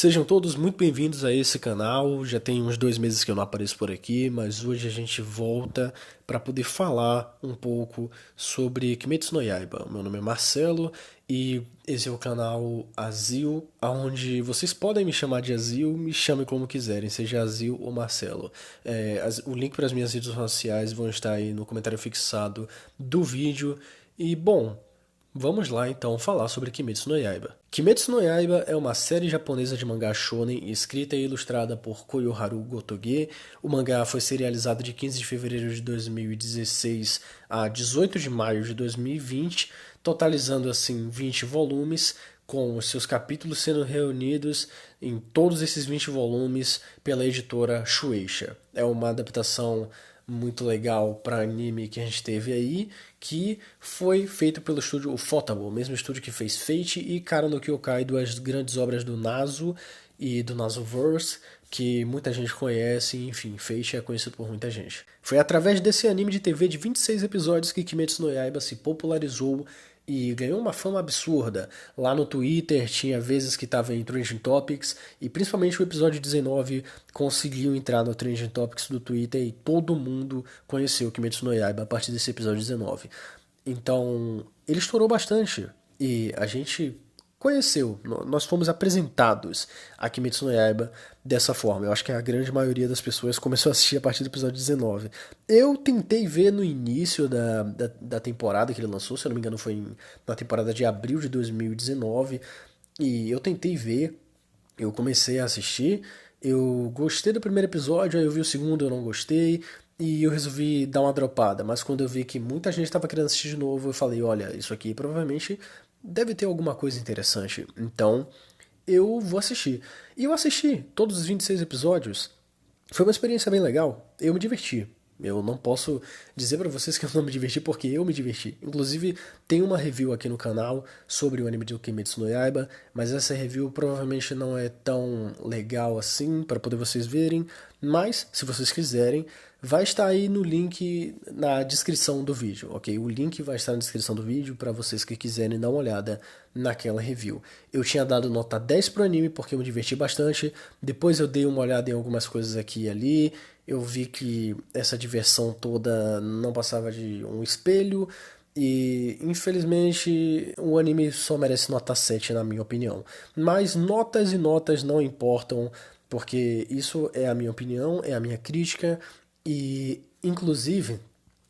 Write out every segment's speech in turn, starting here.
Sejam todos muito bem-vindos a esse canal. Já tem uns dois meses que eu não apareço por aqui, mas hoje a gente volta para poder falar um pouco sobre Kimetsu no Yaiba. Meu nome é Marcelo e esse é o canal Azil, onde vocês podem me chamar de Azil, me chamem como quiserem, seja Azil ou Marcelo. É, o link para as minhas redes sociais vão estar aí no comentário fixado do vídeo. E bom, Vamos lá então falar sobre Kimetsu no Yaiba. Kimetsu no Yaiba é uma série japonesa de mangá shonen escrita e ilustrada por Koyoharu Gotoge. O mangá foi serializado de 15 de fevereiro de 2016 a 18 de maio de 2020, totalizando assim 20 volumes, com os seus capítulos sendo reunidos em todos esses 20 volumes pela editora Shueisha. É uma adaptação muito legal para anime que a gente teve aí, que foi feito pelo estúdio Ufotable, o mesmo estúdio que fez Fate e Kara no Kyokai, duas grandes obras do Naso e do Nasoverse, que muita gente conhece, enfim, Fate é conhecido por muita gente. Foi através desse anime de TV de 26 episódios que Kimetsu no Yaiba se popularizou e ganhou uma fama absurda. Lá no Twitter tinha vezes que estava em Trending Topics e principalmente o episódio 19 conseguiu entrar no Trending Topics do Twitter e todo mundo conheceu Kimetsu no Yaiba a partir desse episódio 19. Então, ele estourou bastante e a gente conheceu, nós fomos apresentados a Kimetsu no Yaiba dessa forma. Eu acho que a grande maioria das pessoas começou a assistir a partir do episódio 19. Eu tentei ver no início da, da, da temporada que ele lançou, se eu não me engano foi em, na temporada de abril de 2019, e eu tentei ver, eu comecei a assistir, eu gostei do primeiro episódio, aí eu vi o segundo, eu não gostei, e eu resolvi dar uma dropada, mas quando eu vi que muita gente estava querendo assistir de novo, eu falei, olha, isso aqui provavelmente deve ter alguma coisa interessante. Então, eu vou assistir. E eu assisti todos os 26 episódios. Foi uma experiência bem legal. Eu me diverti. Eu não posso dizer para vocês que eu não me diverti porque eu me diverti. Inclusive, tem uma review aqui no canal sobre o anime de Kimetsu no Yaiba, mas essa review provavelmente não é tão legal assim para poder vocês verem, mas se vocês quiserem, vai estar aí no link na descrição do vídeo, ok? O link vai estar na descrição do vídeo para vocês que quiserem dar uma olhada naquela review. Eu tinha dado nota 10 pro anime porque eu me diverti bastante, depois eu dei uma olhada em algumas coisas aqui e ali, eu vi que essa diversão toda não passava de um espelho, e infelizmente o anime só merece nota 7 na minha opinião. Mas notas e notas não importam, porque isso é a minha opinião, é a minha crítica, e, inclusive,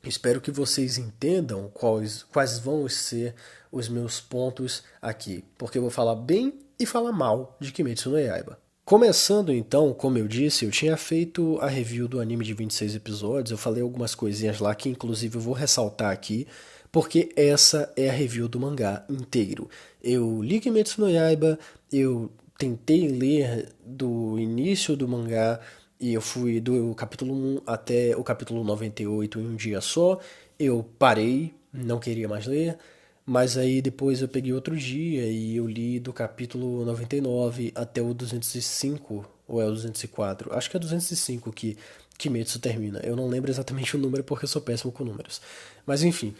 espero que vocês entendam quais, quais vão ser os meus pontos aqui, porque eu vou falar bem e falar mal de Kimetsu no Yaiba. Começando então, como eu disse, eu tinha feito a review do anime de 26 episódios, eu falei algumas coisinhas lá que inclusive eu vou ressaltar aqui, porque essa é a review do mangá inteiro. Eu li Kimetsu no Yaiba, eu tentei ler do início do mangá e eu fui do capítulo 1 até o capítulo 98 em um dia só. Eu parei, não queria mais ler, mas aí depois eu peguei outro dia e eu li do capítulo 99 até o 205, ou é o 204? Acho que é 205 que Kimetsu termina. Eu não lembro exatamente o número porque eu sou péssimo com números. Mas enfim,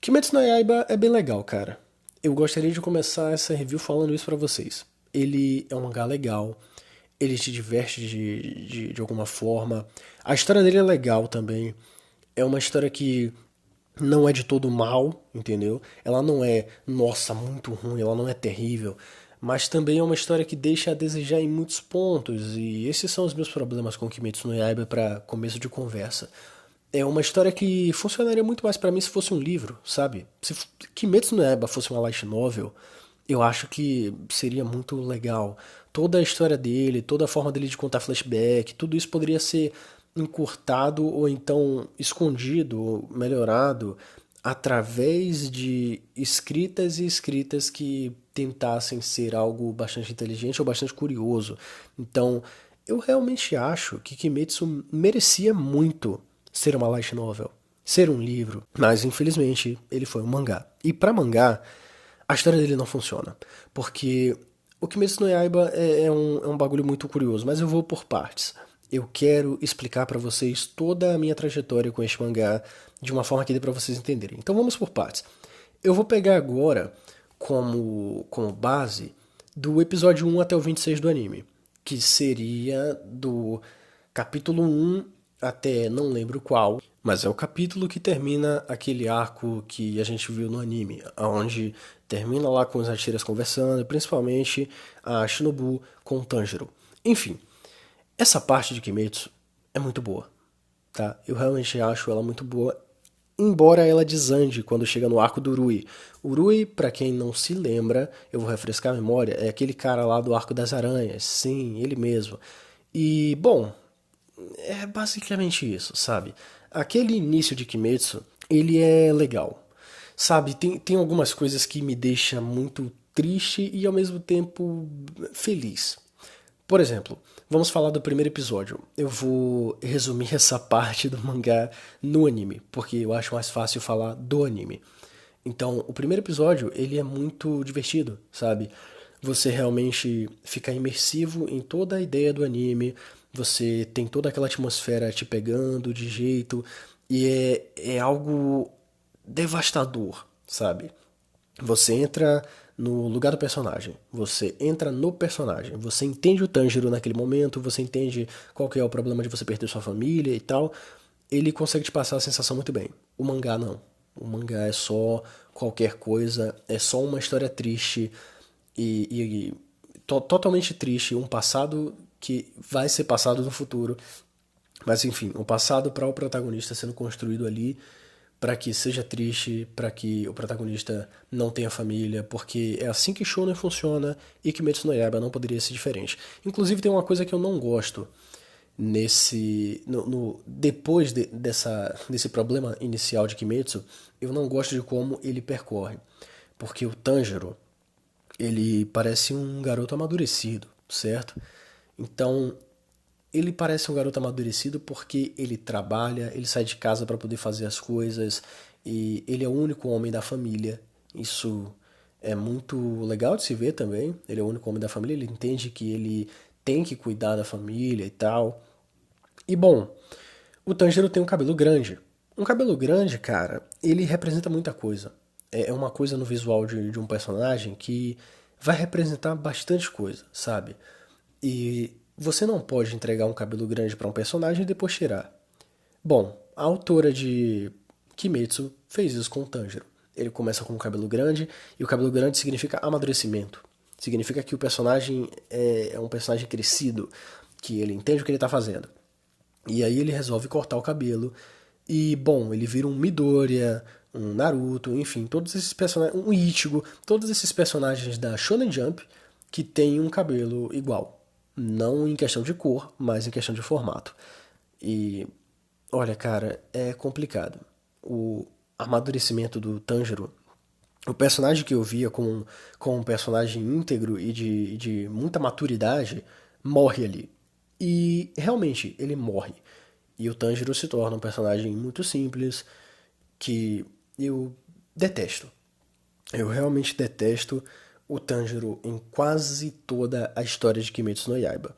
Kimetsu no Yaiba é bem legal, cara. Eu gostaria de começar essa review falando isso para vocês. Ele é um mangá legal ele te diverte de, de, de alguma forma. A história dele é legal também. É uma história que não é de todo mal, entendeu? Ela não é, nossa, muito ruim, ela não é terrível. Mas também é uma história que deixa a desejar em muitos pontos. E esses são os meus problemas com Kimetsu no Yaiba para começo de conversa. É uma história que funcionaria muito mais para mim se fosse um livro, sabe? Se Kimetsu no Yaiba fosse uma light novel, eu acho que seria muito legal. Toda a história dele, toda a forma dele de contar flashback, tudo isso poderia ser encurtado ou então escondido, ou melhorado através de escritas e escritas que tentassem ser algo bastante inteligente ou bastante curioso. Então, eu realmente acho que Kimetsu merecia muito ser uma light novel, ser um livro, mas infelizmente ele foi um mangá. E para mangá, a história dele não funciona. Porque o Kimetsu no Yaiba é, é, um, é um bagulho muito curioso, mas eu vou por partes. Eu quero explicar para vocês toda a minha trajetória com este mangá de uma forma que dê para vocês entenderem. Então vamos por partes. Eu vou pegar agora como, como base do episódio 1 até o 26 do anime, que seria do capítulo 1 até não lembro qual, mas é o capítulo que termina aquele arco que a gente viu no anime, onde termina lá com os Hashiras conversando, principalmente a Shinobu com o Tanjiro. Enfim, essa parte de Kimetsu é muito boa, tá? Eu realmente acho ela muito boa, embora ela desande quando chega no arco do Urui. Urui, para quem não se lembra, eu vou refrescar a memória, é aquele cara lá do Arco das Aranhas, sim, ele mesmo. E, bom, é basicamente isso, sabe? Aquele início de Kimetsu, ele é legal. Sabe, tem, tem algumas coisas que me deixam muito triste e ao mesmo tempo feliz. Por exemplo, vamos falar do primeiro episódio. Eu vou resumir essa parte do mangá no anime, porque eu acho mais fácil falar do anime. Então, o primeiro episódio, ele é muito divertido, sabe? Você realmente fica imersivo em toda a ideia do anime, você tem toda aquela atmosfera te pegando de jeito, e é, é algo devastador, sabe? Você entra no lugar do personagem, você entra no personagem, você entende o Tanjiro naquele momento, você entende qual que é o problema de você perder sua família e tal, ele consegue te passar a sensação muito bem. O mangá não. O mangá é só qualquer coisa, é só uma história triste e, e, e to, totalmente triste, um passado que vai ser passado no futuro. Mas enfim, um passado para o protagonista sendo construído ali para que seja triste, para que o protagonista não tenha família, porque é assim que Shonen funciona e que Kimetsu no Yaiba não poderia ser diferente. Inclusive tem uma coisa que eu não gosto nesse no, no depois de, dessa desse problema inicial de Kimetsu, eu não gosto de como ele percorre, porque o Tanjiro ele parece um garoto amadurecido, certo? Então ele parece um garoto amadurecido porque ele trabalha, ele sai de casa para poder fazer as coisas e ele é o único homem da família. Isso é muito legal de se ver também. Ele é o único homem da família, ele entende que ele tem que cuidar da família e tal. E bom, o Tanjiro tem um cabelo grande. Um cabelo grande, cara, ele representa muita coisa. É, é uma coisa no visual de, de um personagem que vai representar bastante coisa, sabe? E você não pode entregar um cabelo grande para um personagem e depois tirar. Bom, a autora de Kimetsu fez isso com o Tanjiro. Ele começa com um cabelo grande, e o cabelo grande significa amadurecimento. Significa que o personagem é, é um personagem crescido, que ele entende o que ele está fazendo. E aí ele resolve cortar o cabelo, e bom, ele vira um Midoriya, um Naruto, enfim, todos esses personagens, um Ichigo, todos esses personagens da Shonen Jump que têm um cabelo igual. Não em questão de cor, mas em questão de formato. E olha, cara, é complicado. O amadurecimento do Tanjiro, o personagem que eu via como, como um personagem íntegro e de, de muita maturidade, morre ali. E realmente, ele morre. E o Tanjiro se torna um personagem muito simples que eu detesto. Eu realmente detesto o Tanjiro em quase toda a história de Kimetsu no Yaiba.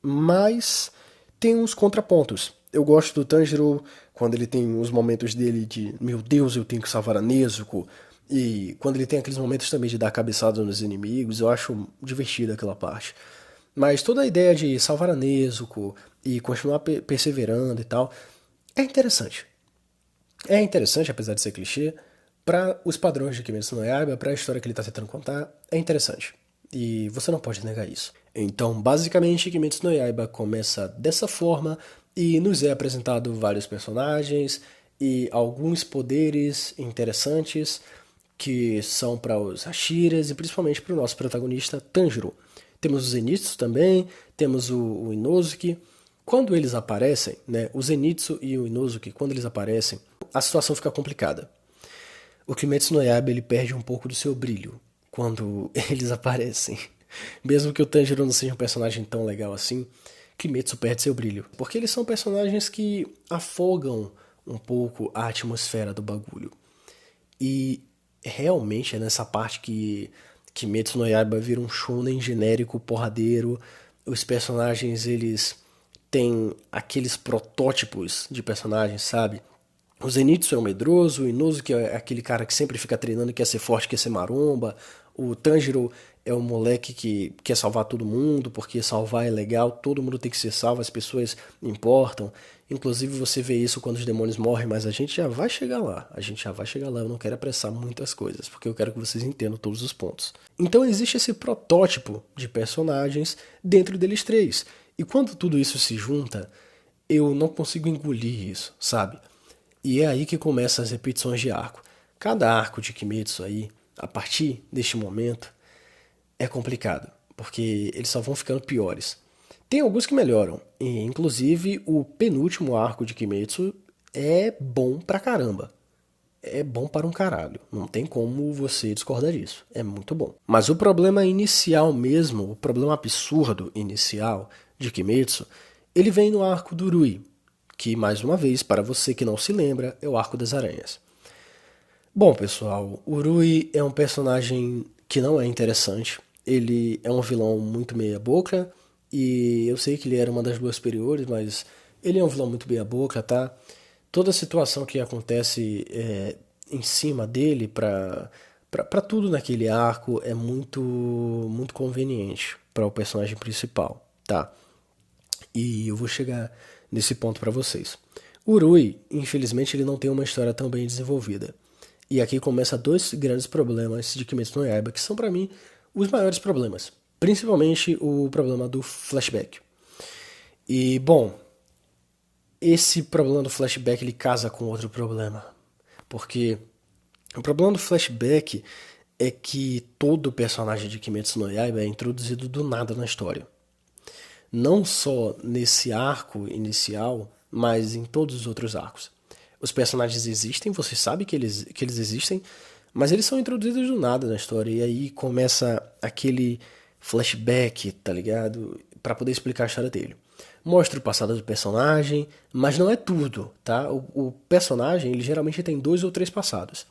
Mas tem uns contrapontos. Eu gosto do Tanjiro quando ele tem os momentos dele de meu Deus, eu tenho que salvar a Nezuko. E quando ele tem aqueles momentos também de dar cabeçada nos inimigos, eu acho divertida aquela parte. Mas toda a ideia de salvar a Nezuko e continuar perseverando e tal é interessante. É interessante, apesar de ser clichê, para os padrões de Kimetsu no Yaiba, para a história que ele está tentando contar, é interessante. E você não pode negar isso. Então, basicamente, Kimetsu no Yaiba começa dessa forma e nos é apresentado vários personagens e alguns poderes interessantes que são para os Hashiras e principalmente para o nosso protagonista Tanjiro. Temos os Zenitsu também, temos o, o Inosuke. Quando eles aparecem, né, o Zenitsu e o Inosuke, quando eles aparecem, a situação fica complicada o Kimetsu no Yaiba ele perde um pouco do seu brilho quando eles aparecem. Mesmo que o Tanjiro não seja um personagem tão legal assim, Kimetsu perde seu brilho. Porque eles são personagens que afogam um pouco a atmosfera do bagulho. E realmente é nessa parte que Kimetsu no Yaiba vira um shonen genérico porradeiro. Os personagens eles têm aqueles protótipos de personagens, sabe? O Zenitsu é o medroso, o Inoso que é aquele cara que sempre fica treinando, quer ser forte, quer ser maromba. O Tanjiro é o moleque que quer salvar todo mundo, porque salvar é legal, todo mundo tem que ser salvo, as pessoas importam. Inclusive você vê isso quando os demônios morrem, mas a gente já vai chegar lá. A gente já vai chegar lá. Eu não quero apressar muitas coisas, porque eu quero que vocês entendam todos os pontos. Então existe esse protótipo de personagens dentro deles três. E quando tudo isso se junta, eu não consigo engolir isso, sabe? E é aí que começam as repetições de arco. Cada arco de Kimetsu aí, a partir deste momento, é complicado, porque eles só vão ficando piores. Tem alguns que melhoram, e inclusive o penúltimo arco de Kimetsu é bom pra caramba. É bom para um caralho, não tem como você discordar disso. É muito bom. Mas o problema inicial mesmo, o problema absurdo inicial de Kimetsu, ele vem no arco do Rui, que mais uma vez, para você que não se lembra, é o arco das aranhas. Bom, pessoal, o Rui é um personagem que não é interessante. Ele é um vilão muito meia-boca, e eu sei que ele era uma das duas superiores, mas ele é um vilão muito meia-boca, tá? Toda a situação que acontece é, em cima dele para para tudo naquele arco é muito muito conveniente para o personagem principal, tá? E eu vou chegar nesse ponto para vocês. O Rui, infelizmente, ele não tem uma história tão bem desenvolvida. E aqui começa dois grandes problemas de Kimetsu no Yaiba, que são para mim os maiores problemas. Principalmente o problema do flashback. E, bom, esse problema do flashback ele casa com outro problema. Porque o problema do flashback é que todo personagem de Kimetsu no Yaiba é introduzido do nada na história. Não só nesse arco inicial, mas em todos os outros arcos. Os personagens existem, você sabe que eles, que eles existem, mas eles são introduzidos do nada na história. E aí começa aquele flashback, tá ligado? Para poder explicar a história dele. Mostra o passado do personagem, mas não é tudo, tá? O, o, personagem, ele geralmente tem dois ou três passados.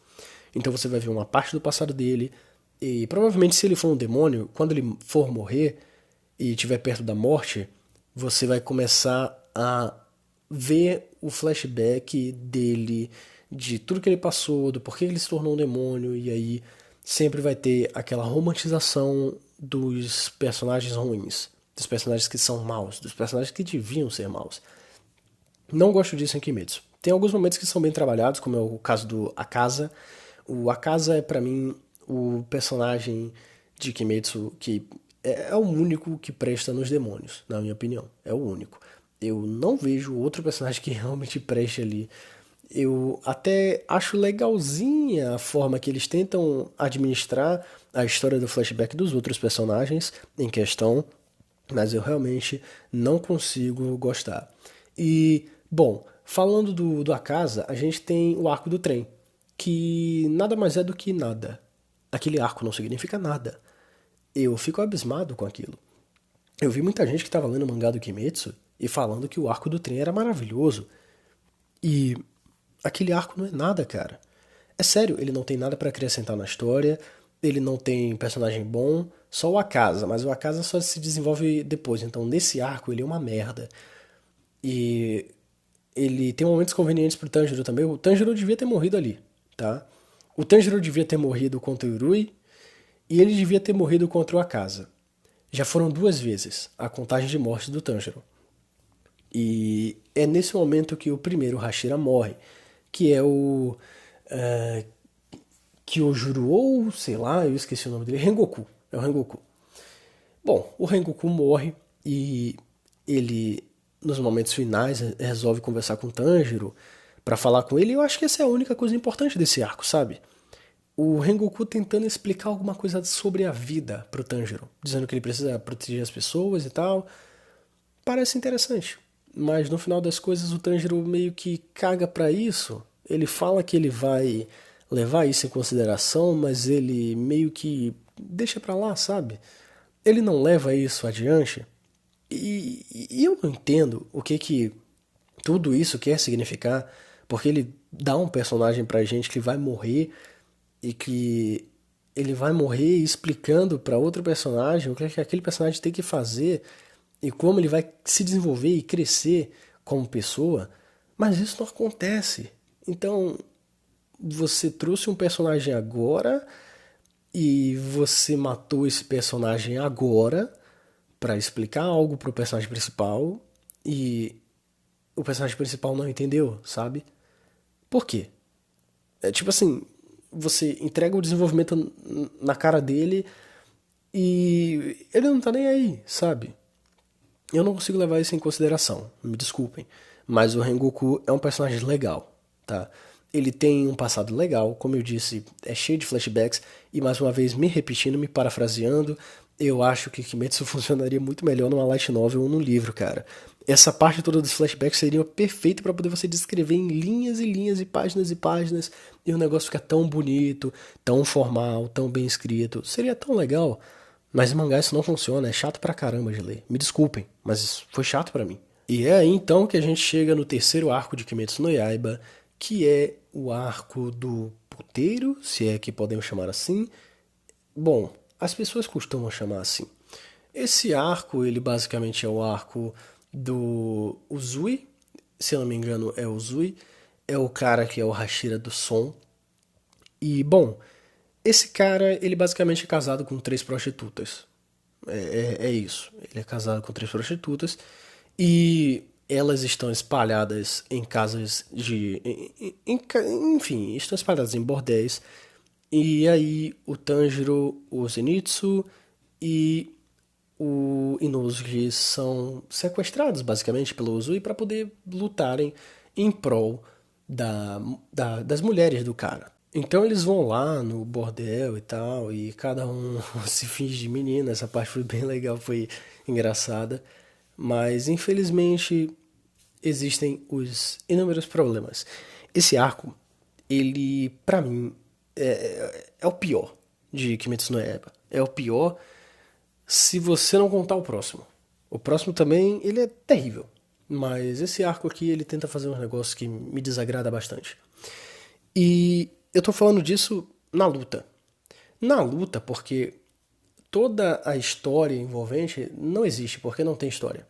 Então você vai ver uma parte do passado dele, e provavelmente se ele for um demônio, quando ele for morrer e estiver perto da morte, você vai começar a ver o flashback dele, de tudo que ele passou, do porquê ele se tornou um demônio, e aí sempre vai ter aquela romantização dos personagens ruins, dos personagens que são maus, dos personagens que deviam ser maus. Não gosto disso em Kimetsu. Tem alguns momentos que são bem trabalhados, como é o caso do Akaza. O Akaza é para mim o personagem de Kimetsu que é, é o único que presta nos demônios, na minha opinião. É o único. Eu não vejo outro personagem que realmente preste ali eu até acho legalzinha a forma que eles tentam administrar a história do flashback dos outros personagens em questão, mas eu realmente não consigo gostar. E, bom, falando do, do Akasa, a gente tem o arco do trem, que nada mais é do que nada. Aquele arco não significa nada. Eu fico abismado com aquilo. Eu vi muita gente que estava lendo o mangá do Kimetsu e falando que o arco do trem era maravilhoso. E aquele arco não é nada, cara. É sério, ele não tem nada para acrescentar na história, ele não tem personagem bom, só o Akasa, mas o Akasa só se desenvolve depois, então nesse arco ele é uma merda. E ele tem momentos convenientes pro Tanjiro também. O Tanjiro devia ter morrido ali, tá? O Tanjiro devia ter morrido contra o Urui e ele devia ter morrido contra o Akasa. Já foram duas vezes a contagem de mortes do Tanjiro. E é nesse momento que o primeiro Hashira morre que é o. Uh, Kyojuro, ou sei lá, eu esqueci o nome dele, Rengoku. É o Rengoku. Bom, o Rengoku morre e ele, nos momentos finais, resolve conversar com o Tanjiro para falar com ele. E eu acho que essa é a única coisa importante desse arco, sabe? O Rengoku tentando explicar alguma coisa sobre a vida pro Tanjiro, dizendo que ele precisa proteger as pessoas e tal. Parece interessante. Mas no final das coisas o Tanjiro meio que caga para isso. Ele fala que ele vai levar isso em consideração, mas ele meio que deixa para lá, sabe? Ele não leva isso adiante. E, e, eu não entendo o que que tudo isso quer significar, porque ele dá um personagem pra gente que vai morrer e que ele vai morrer explicando para outro personagem o que, é que aquele personagem tem que fazer e como ele vai se desenvolver e crescer como pessoa, mas isso não acontece. Então, você trouxe um personagem agora e você matou esse personagem agora para explicar algo pro personagem principal e o personagem principal não entendeu, sabe? Por quê? É tipo assim, você entrega o desenvolvimento na cara dele e ele não tá nem aí, sabe? Eu não consigo levar isso em consideração, me desculpem. Mas o Rengoku é um personagem legal, tá? Ele tem um passado legal, como eu disse, é cheio de flashbacks, e mais uma vez me repetindo, me parafraseando, eu acho que Kimetsu funcionaria muito melhor numa light novel ou num livro, cara. Essa parte toda dos flashbacks seria perfeita para poder você descrever em linhas e linhas e páginas e páginas, e o negócio ficar tão bonito, tão formal, tão bem escrito. Seria tão legal. Mas em mangá isso não funciona, é chato pra caramba de ler. Me desculpem, mas foi chato para mim. E é aí então que a gente chega no terceiro arco de Kimetsu no Yaiba, que é o arco do puteiro, se é que podemos chamar assim. Bom, as pessoas costumam chamar assim. Esse arco, ele basicamente é o arco do Uzui, se eu não me engano é o Uzui, é o cara que é o Hashira do som. E, bom, esse cara, ele basicamente é casado com três prostitutas. É, é, é isso. Ele é casado com três prostitutas e elas estão espalhadas em casas de. Em, em, enfim, estão espalhadas em bordéis. E aí o Tanjiro, o Zenitsu e o Inosuke são sequestrados basicamente pelo Uzui para poder lutarem em prol da, da, das mulheres do cara. Então eles vão lá no bordel e tal, e cada um se finge de menina. Essa parte foi bem legal, foi engraçada. Mas infelizmente existem os inúmeros problemas. Esse arco, ele, para mim, é, é, o pior de Kimetsu no Yaiba. É o pior se você não contar o próximo. O próximo também, ele é terrível. Mas esse arco aqui, ele tenta fazer um negócio que me desagrada bastante. E eu tô falando disso na luta. Na luta, porque toda a história envolvente não existe, porque não tem história.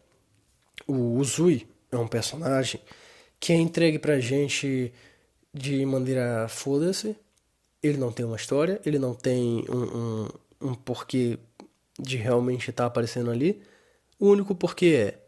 O Uzui é um personagem que é entregue pra gente de maneira foda-se. Ele não tem uma história, ele não tem um, um, um porquê de realmente estar tá aparecendo ali. O único porquê é: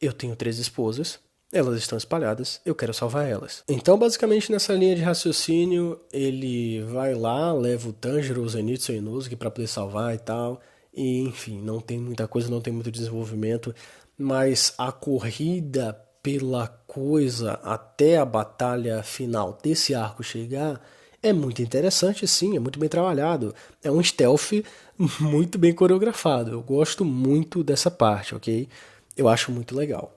eu tenho três esposas, elas estão espalhadas, eu quero salvar elas. Então, basicamente, nessa linha de raciocínio, ele vai lá, leva o Tanjiro, o Zenitsu e o Inosuke para poder salvar e tal. E, enfim, não tem muita coisa, não tem muito desenvolvimento, mas a corrida pela coisa até a batalha final desse arco chegar é muito interessante, sim, é muito bem trabalhado. É um stealth muito bem coreografado. Eu gosto muito dessa parte, ok? Eu acho muito legal.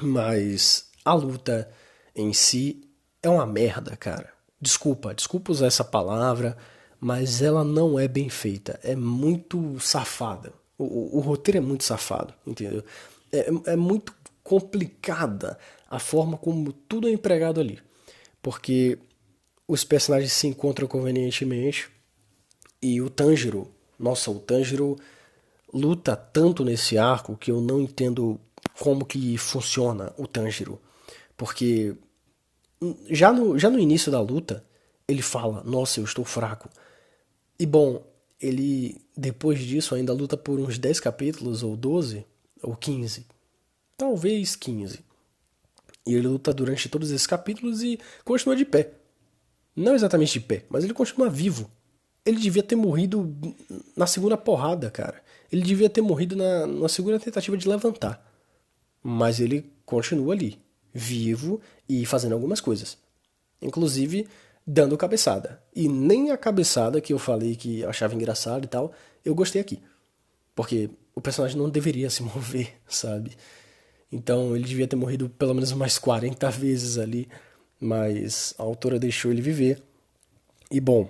Mas a luta em si é uma merda, cara. Desculpa, desculpa usar essa palavra, mas ela não é bem feita. É muito safada. O, o, o roteiro é muito safado, entendeu? É, é muito complicada a forma como tudo é empregado ali. Porque os personagens se encontram convenientemente e o Tanjiro, nossa, o Tanjiro luta tanto nesse arco que eu não entendo como que funciona o Tanjiro. Porque já no, já no início da luta, ele fala: Nossa, eu estou fraco. E bom, ele depois disso ainda luta por uns 10 capítulos, ou 12, ou 15. Talvez 15. E ele luta durante todos esses capítulos e continua de pé. Não exatamente de pé, mas ele continua vivo. Ele devia ter morrido na segunda porrada, cara. Ele devia ter morrido na, na segunda tentativa de levantar. Mas ele continua ali, vivo e fazendo algumas coisas. Inclusive dando cabeçada. E nem a cabeçada que eu falei que eu achava engraçado e tal, eu gostei aqui. Porque o personagem não deveria se mover, sabe? Então ele devia ter morrido pelo menos mais 40 vezes ali, mas a autora deixou ele viver. E bom,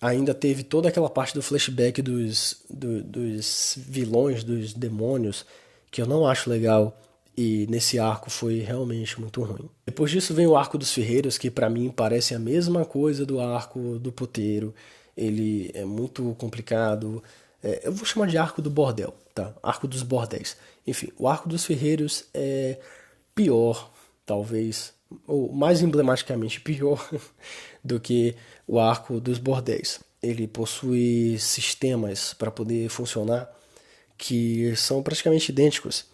ainda teve toda aquela parte do flashback dos, do, dos vilões, dos demônios, que eu não acho legal. E nesse arco foi realmente muito ruim. Depois disso vem o arco dos ferreiros, que para mim parece a mesma coisa do arco do puteiro. Ele é muito complicado. É, eu vou chamar de arco do bordel, tá? Arco dos bordéis. Enfim, o arco dos ferreiros é pior, talvez, ou mais emblematicamente pior, do que o arco dos bordéis. Ele possui sistemas para poder funcionar que são praticamente idênticos.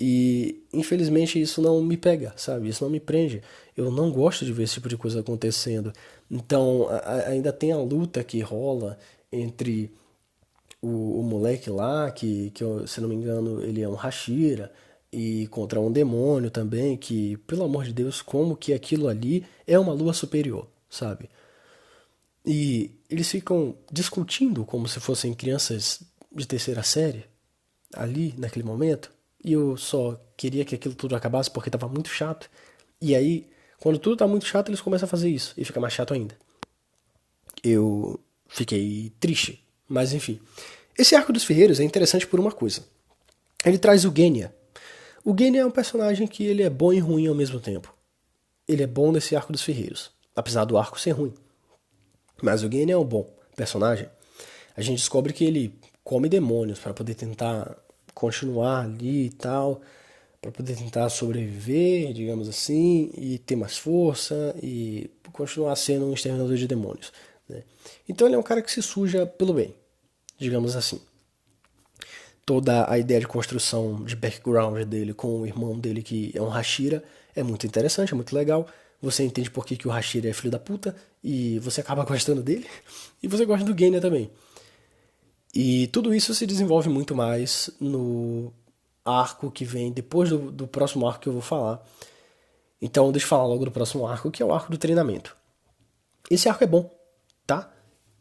E infelizmente isso não me pega, sabe? Isso não me prende. Eu não gosto de ver esse tipo de coisa acontecendo. Então a, ainda tem a luta que rola entre o, o moleque lá, que, que se não me engano ele é um Hashira, e contra um demônio também, que, pelo amor de Deus, como que aquilo ali é uma lua superior, sabe? E eles ficam discutindo como se fossem crianças de terceira série, ali, naquele momento, e eu só queria que aquilo tudo acabasse porque estava muito chato. E aí, quando tudo está muito chato, eles começam a fazer isso, e fica mais chato ainda. Eu fiquei triste, mas enfim. Esse arco dos ferreiros é interessante por uma coisa. Ele traz o Genya, o Gene é um personagem que ele é bom e ruim ao mesmo tempo. Ele é bom nesse arco dos ferreiros, apesar do arco ser ruim. Mas o Gene é um bom personagem. A gente descobre que ele come demônios para poder tentar continuar ali e tal, para poder tentar sobreviver, digamos assim, e ter mais força e continuar sendo um exterminador de demônios. Né? Então ele é um cara que se suja pelo bem, digamos assim toda a ideia de construção de background dele com o irmão dele, que é um Hashira, é muito interessante, é muito legal. Você entende por que, que o Hashira é filho da puta e você acaba gostando dele. E você gosta do Genya também. E tudo isso se desenvolve muito mais no arco que vem depois do, do próximo arco que eu vou falar. Então, deixa eu falar logo do próximo arco, que é o arco do treinamento. Esse arco é bom, tá?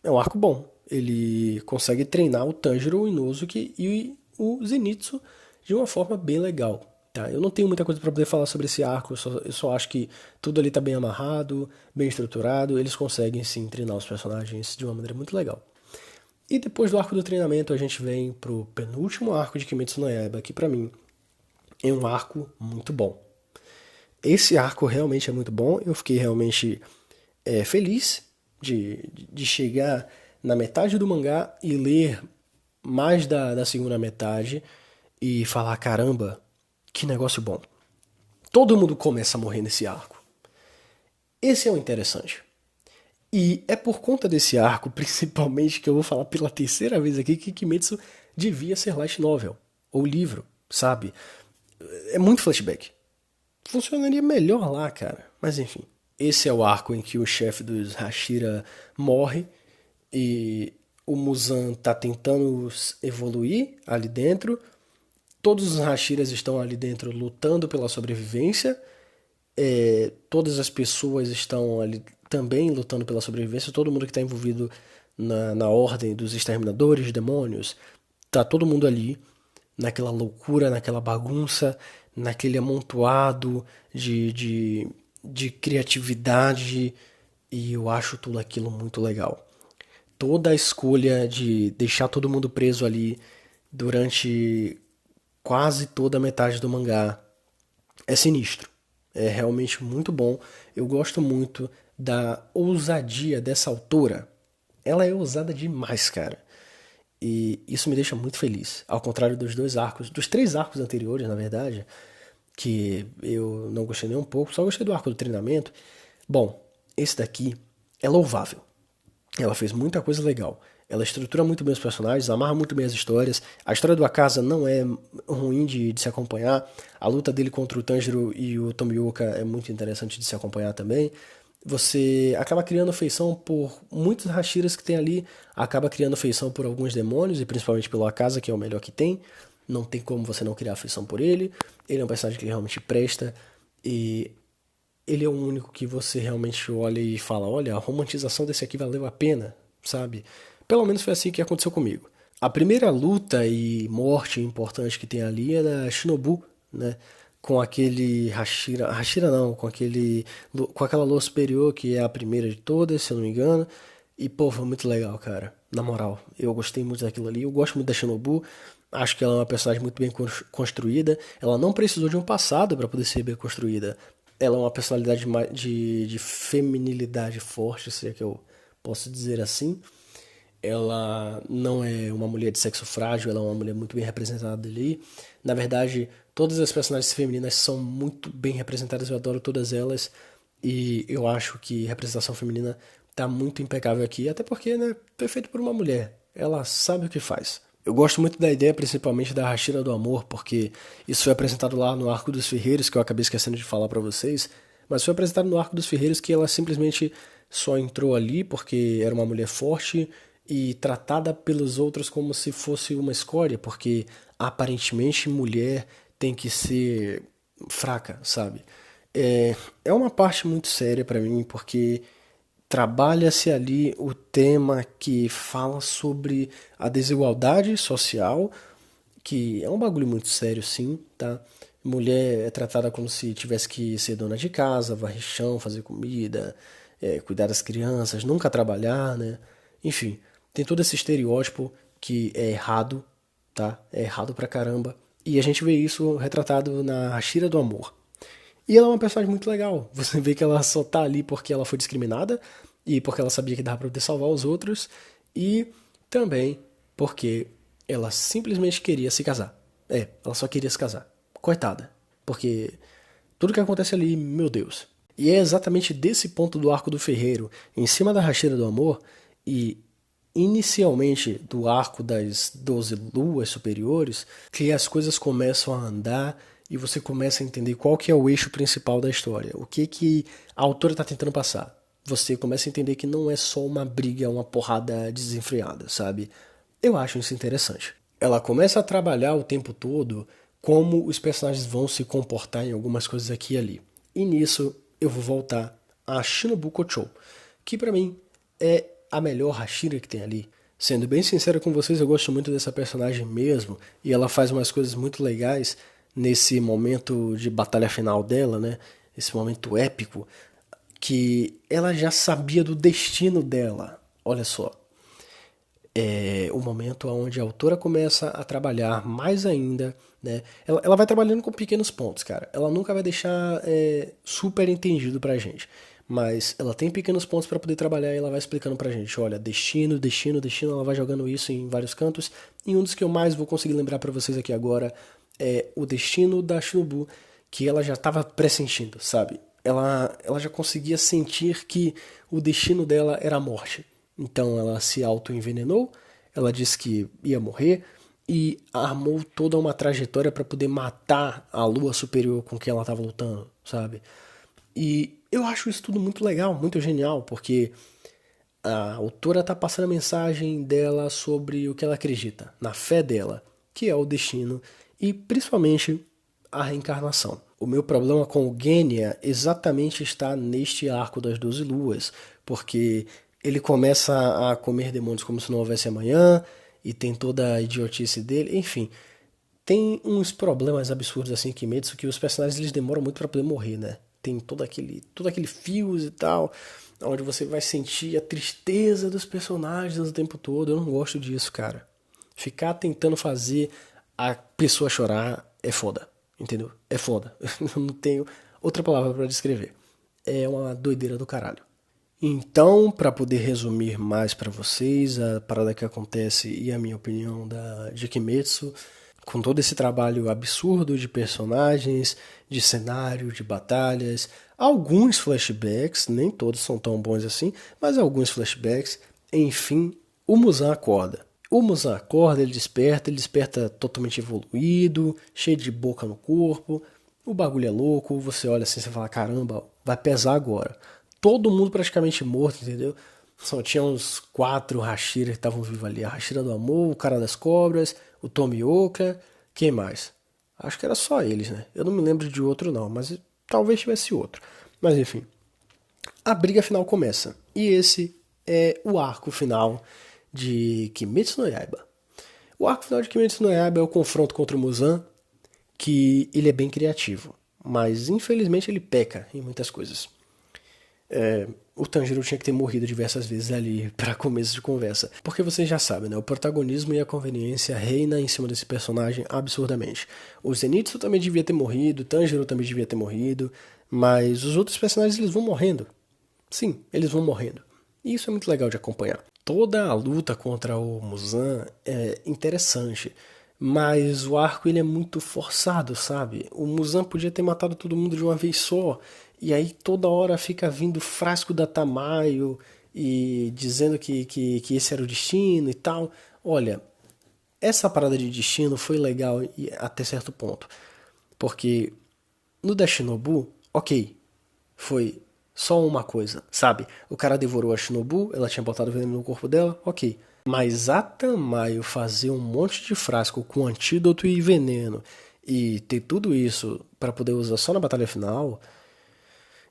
É um arco bom ele consegue treinar o Tanjiro, o Inosuke e o Zenitsu de uma forma bem legal. Tá, eu não tenho muita coisa para poder falar sobre esse arco, eu só, eu só acho que tudo ali está bem amarrado, bem estruturado, eles conseguem sim treinar os personagens de uma maneira muito legal. E depois do arco do treinamento a gente vem pro penúltimo arco de Kimetsu no Yaiba, que para mim é um arco muito bom. Esse arco realmente é muito bom, eu fiquei realmente é, feliz de, de chegar na metade do mangá e ler mais da, da segunda metade e falar: caramba, que negócio bom. Todo mundo começa a morrer nesse arco. Esse é o interessante. E é por conta desse arco, principalmente, que eu vou falar pela terceira vez aqui que Kimetsu devia ser light novel, ou livro, sabe? É muito flashback. Funcionaria melhor lá, cara. Mas enfim. Esse é o arco em que o chefe dos Hashira morre e o Muzan está tentando evoluir ali dentro. Todos os Hashiras estão ali dentro lutando pela sobrevivência. É, todas as pessoas estão ali também lutando pela sobrevivência. Todo mundo que está envolvido na, na ordem dos exterminadores, demônios, tá todo mundo ali naquela loucura, naquela bagunça, naquele amontoado de, de, de criatividade. E eu acho tudo aquilo muito legal toda a escolha de deixar todo mundo preso ali durante quase toda a metade do mangá é sinistro. É realmente muito bom. Eu gosto muito da ousadia dessa autora. Ela é ousada demais, cara. E isso me deixa muito feliz. Ao contrário dos dois arcos, dos três arcos anteriores, na verdade, que eu não gostei nem um pouco, só gostei do arco do treinamento. Bom, esse daqui é louvável. Ela fez muita coisa legal. Ela estrutura muito bem os personagens, amarra muito bem as histórias. A história do Akasa não é ruim de, de se acompanhar. A luta dele contra o Tanjiro e o Tomioka é muito interessante de se acompanhar também. Você acaba criando feição por muitos Hashiras que tem ali, acaba criando feição por alguns demônios, e principalmente pelo Akasa, que é o melhor que tem. Não tem como você não criar afeição por ele. Ele é um personagem que realmente presta. E ele é o único que você realmente olha e fala: olha, a romantização desse aqui valeu a pena, sabe? Pelo menos foi assim que aconteceu comigo. A primeira luta e morte importante que tem ali é da Shinobu, né? Com aquele Hashira, Hashira não, com aquele com aquela lua superior que é a primeira de todas, se eu não me engano. E pô, foi muito legal, cara. Na moral, eu gostei muito daquilo ali. Eu gosto muito da Shinobu. Acho que ela é uma personagem muito bem construída. Ela não precisou de um passado para poder ser bem construída ela é uma personalidade de, de feminilidade forte, se é que eu posso dizer assim. Ela não é uma mulher de sexo frágil, ela é uma mulher muito bem representada ali. Na verdade, todas as personagens femininas são muito bem representadas, eu adoro todas elas. E eu acho que representação feminina tá muito impecável aqui, até porque, né, foi feito por uma mulher. Ela sabe o que faz. Eu gosto muito da ideia, principalmente da Rachira do Amor, porque isso foi apresentado lá no Arco dos Ferreiros, que eu acabei esquecendo de falar para vocês, mas foi apresentado no Arco dos Ferreiros que ela simplesmente só entrou ali porque era uma mulher forte e tratada pelos outros como se fosse uma escória, porque aparentemente mulher tem que ser fraca, sabe? É, é uma parte muito séria para mim, porque trabalha-se ali o tema que fala sobre a desigualdade social, que é um bagulho muito sério, sim, tá? Mulher é tratada como se tivesse que ser dona de casa, varrer chão, fazer comida, é, cuidar das crianças, nunca trabalhar, né? Enfim, tem todo esse estereótipo que é errado, tá? É errado pra caramba. E a gente vê isso retratado na Hashira do Amor. E ela é uma personagem muito legal. Você vê que ela só tá ali porque ela foi discriminada e porque ela sabia que dava pra poder salvar os outros e também porque ela simplesmente queria se casar. É, ela só queria se casar. Coitada. Porque tudo que acontece ali, meu Deus. E é exatamente desse ponto do arco do ferreiro, em cima da racheira do amor, e inicialmente do arco das 12 luas superiores, que as coisas começam a andar e você começa a entender qual que é o eixo principal da história, o que que a autora está tentando passar. Você começa a entender que não é só uma briga, uma porrada desenfreada, sabe? Eu acho isso interessante. Ela começa a trabalhar o tempo todo como os personagens vão se comportar em algumas coisas aqui e ali. E nisso eu vou voltar a Shinobu Kochou, que para mim é a melhor Hashira que tem ali. Sendo bem sincero com vocês, eu gosto muito dessa personagem mesmo, e ela faz umas coisas muito legais nesse momento de batalha final dela, né? Esse momento épico, que ela já sabia do destino dela. Olha só. É o momento onde a autora começa a trabalhar mais ainda, né? Ela, ela vai trabalhando com pequenos pontos, cara. Ela nunca vai deixar é, super entendido pra gente mas ela tem pequenos pontos para poder trabalhar e ela vai explicando pra gente, olha, destino, destino, destino, ela vai jogando isso em vários cantos. E um dos que eu mais vou conseguir lembrar para vocês aqui agora é o destino da Shinobu, que ela já estava pressentindo, sabe? Ela, ela já conseguia sentir que o destino dela era a morte. Então ela se auto-envenenou, ela disse que ia morrer e armou toda uma trajetória para poder matar a lua superior com quem ela estava lutando, sabe? E eu acho isso tudo muito legal, muito genial, porque a autora está passando a mensagem dela sobre o que ela acredita, na fé dela, que é o destino e principalmente a reencarnação. O meu problema com o Genya exatamente está neste arco das Doze Luas, porque ele começa a comer demônios como se não houvesse amanhã e tem toda a idiotice dele, enfim. Tem uns problemas absurdos assim que Kimetsu que os personagens eles demoram muito para poder morrer, né? tem todo aquele, todo aquele fios e tal, onde você vai sentir a tristeza dos personagens o tempo todo. Eu não gosto disso, cara. Ficar tentando fazer a pessoa chorar é foda, entendeu? É foda. Eu não tenho outra palavra para descrever. É uma doideira do caralho. Então, para poder resumir mais para vocês a parada que acontece e a minha opinião da de Kimetsu, com todo esse trabalho absurdo de personagens, de cenário, de batalhas, alguns flashbacks, nem todos são tão bons assim, mas alguns flashbacks, enfim, o Musan acorda. O Musan acorda, ele desperta, ele desperta totalmente evoluído, cheio de boca no corpo, o bagulho é louco, você olha assim e fala, caramba, vai pesar agora. Todo mundo praticamente morto, entendeu? Só tinha uns quatro Hashira que estavam vivos ali. A Hashira do Amor, o Cara das Cobras, o Tomioka, quem mais? Acho que era só eles, né? Eu não me lembro de outro não, mas talvez tivesse outro. Mas enfim, a briga final começa. E esse é o arco final de Kimetsu no Yaiba. O arco final de Kimetsu no Yaiba é o confronto contra o Muzan, que ele é bem criativo, mas infelizmente ele peca em muitas coisas. É, o Tanjiro tinha que ter morrido diversas vezes ali para começo de conversa. Porque vocês já sabem, né? O protagonismo e a conveniência reina em cima desse personagem absurdamente. O Zenitsu também devia ter morrido, o Tanjiro também devia ter morrido, mas os outros personagens eles vão morrendo. Sim, eles vão morrendo. E isso é muito legal de acompanhar. Toda a luta contra o Muzan é interessante. mas o arco ele é muito forçado, sabe? O Muzan podia ter matado todo mundo de uma vez só, e aí toda hora fica vindo frasco da Tamayo e dizendo que, que, que esse era o destino e tal. Olha, essa parada de destino foi legal até certo ponto, porque no da Shinobu, ok, foi só uma coisa, sabe? O cara devorou a Shinobu, ela tinha botado veneno no corpo dela, ok. Mas a Tamayo fazer um monte de frasco com antídoto e veneno e ter tudo isso para poder usar só na batalha final,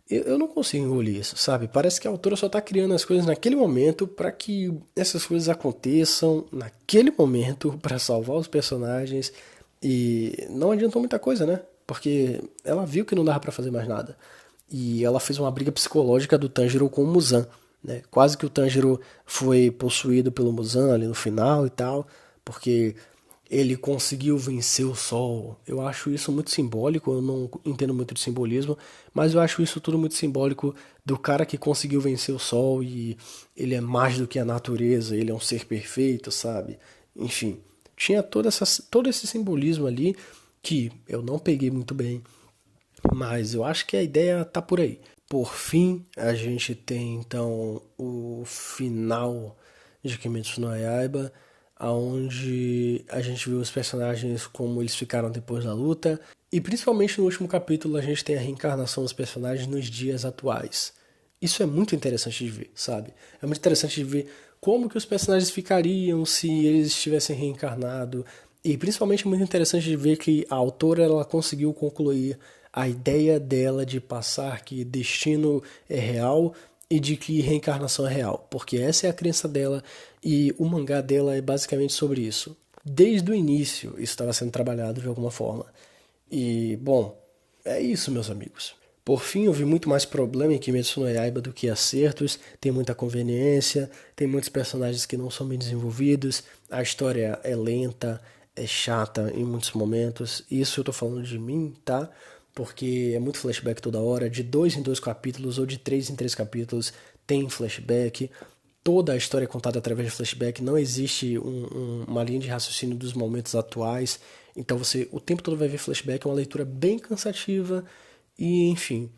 eu, eu não consigo engolir isso, sabe? Parece que a autora só tá criando as coisas naquele momento para que essas coisas aconteçam naquele momento para salvar os personagens e não adiantou muita coisa, né? Porque ela viu que não dava para fazer mais nada. E ela fez uma briga psicológica do Tanjiro com o Muzan. Né? Quase que o Tanjiro foi possuído pelo Muzan ali no final e tal, porque ele conseguiu vencer o sol. Eu acho isso muito simbólico, eu não entendo muito de simbolismo, mas eu acho isso tudo muito simbólico do cara que conseguiu vencer o sol e ele é mais do que a natureza, ele é um ser perfeito, sabe? Enfim, tinha toda essa, todo esse simbolismo ali que eu não peguei muito bem, mas eu acho que a ideia tá por aí. Por fim, a gente tem então o final de Kimetsu no Yaiba, onde a gente viu os personagens como eles ficaram depois da luta, e principalmente no último capítulo a gente tem a reencarnação dos personagens nos dias atuais. Isso é muito interessante de ver, sabe? É muito interessante de ver como que os personagens ficariam se eles estivessem reencarnado, e principalmente muito interessante de ver que a autora ela conseguiu concluir a ideia dela de passar que destino é real e de que reencarnação é real, porque essa é a crença dela e o mangá dela é basicamente sobre isso. Desde o início isso estava sendo trabalhado de alguma forma. E, bom, é isso, meus amigos. Por fim, vi muito mais problema em Kimetsu no Yaiba do que acertos. Tem muita conveniência, tem muitos personagens que não são bem desenvolvidos, a história é lenta, é chata em muitos momentos. Isso eu tô falando de mim, tá? Porque é muito flashback toda hora, de dois em dois capítulos ou de três em três capítulos tem flashback. Toda a história é contada através de flashback, não existe um, um, uma linha de raciocínio dos momentos atuais. Então você o tempo todo vai ver flashback, é uma leitura bem cansativa e enfim.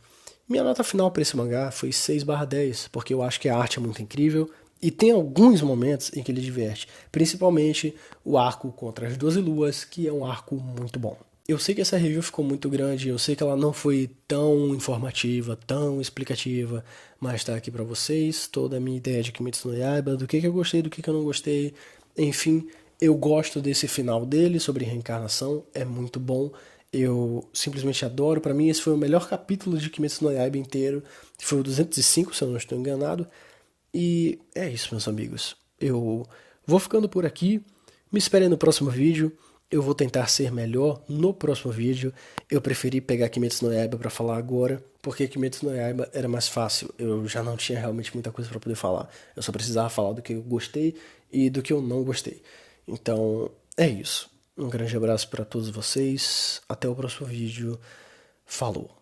Minha nota final para esse mangá foi 6/10, porque eu acho que a arte é muito incrível e tem alguns momentos em que ele diverte, principalmente o arco contra as 12 luas, que é um arco muito bom. Eu sei que essa review ficou muito grande, eu sei que ela não foi tão informativa, tão explicativa, mas tá aqui para vocês toda a minha ideia de Kimetsu no Yaiba, do que, que eu gostei, do que, que eu não gostei. Enfim, eu gosto desse final dele sobre reencarnação, é muito bom. Eu simplesmente adoro. Para mim, esse foi o melhor capítulo de Kimetsu no Yaiba inteiro. Foi o 205, se eu não estou enganado. E é isso, meus amigos. Eu vou ficando por aqui. Me esperem no próximo vídeo. Eu vou tentar ser melhor no próximo vídeo. Eu preferi pegar Kimetsu no Yaiba para falar agora, porque Kimetsu no Yaiba era mais fácil. Eu já não tinha realmente muita coisa para poder falar. Eu só precisava falar do que eu gostei e do que eu não gostei. Então, é isso. Um grande abraço para todos vocês. Até o próximo vídeo. Falou.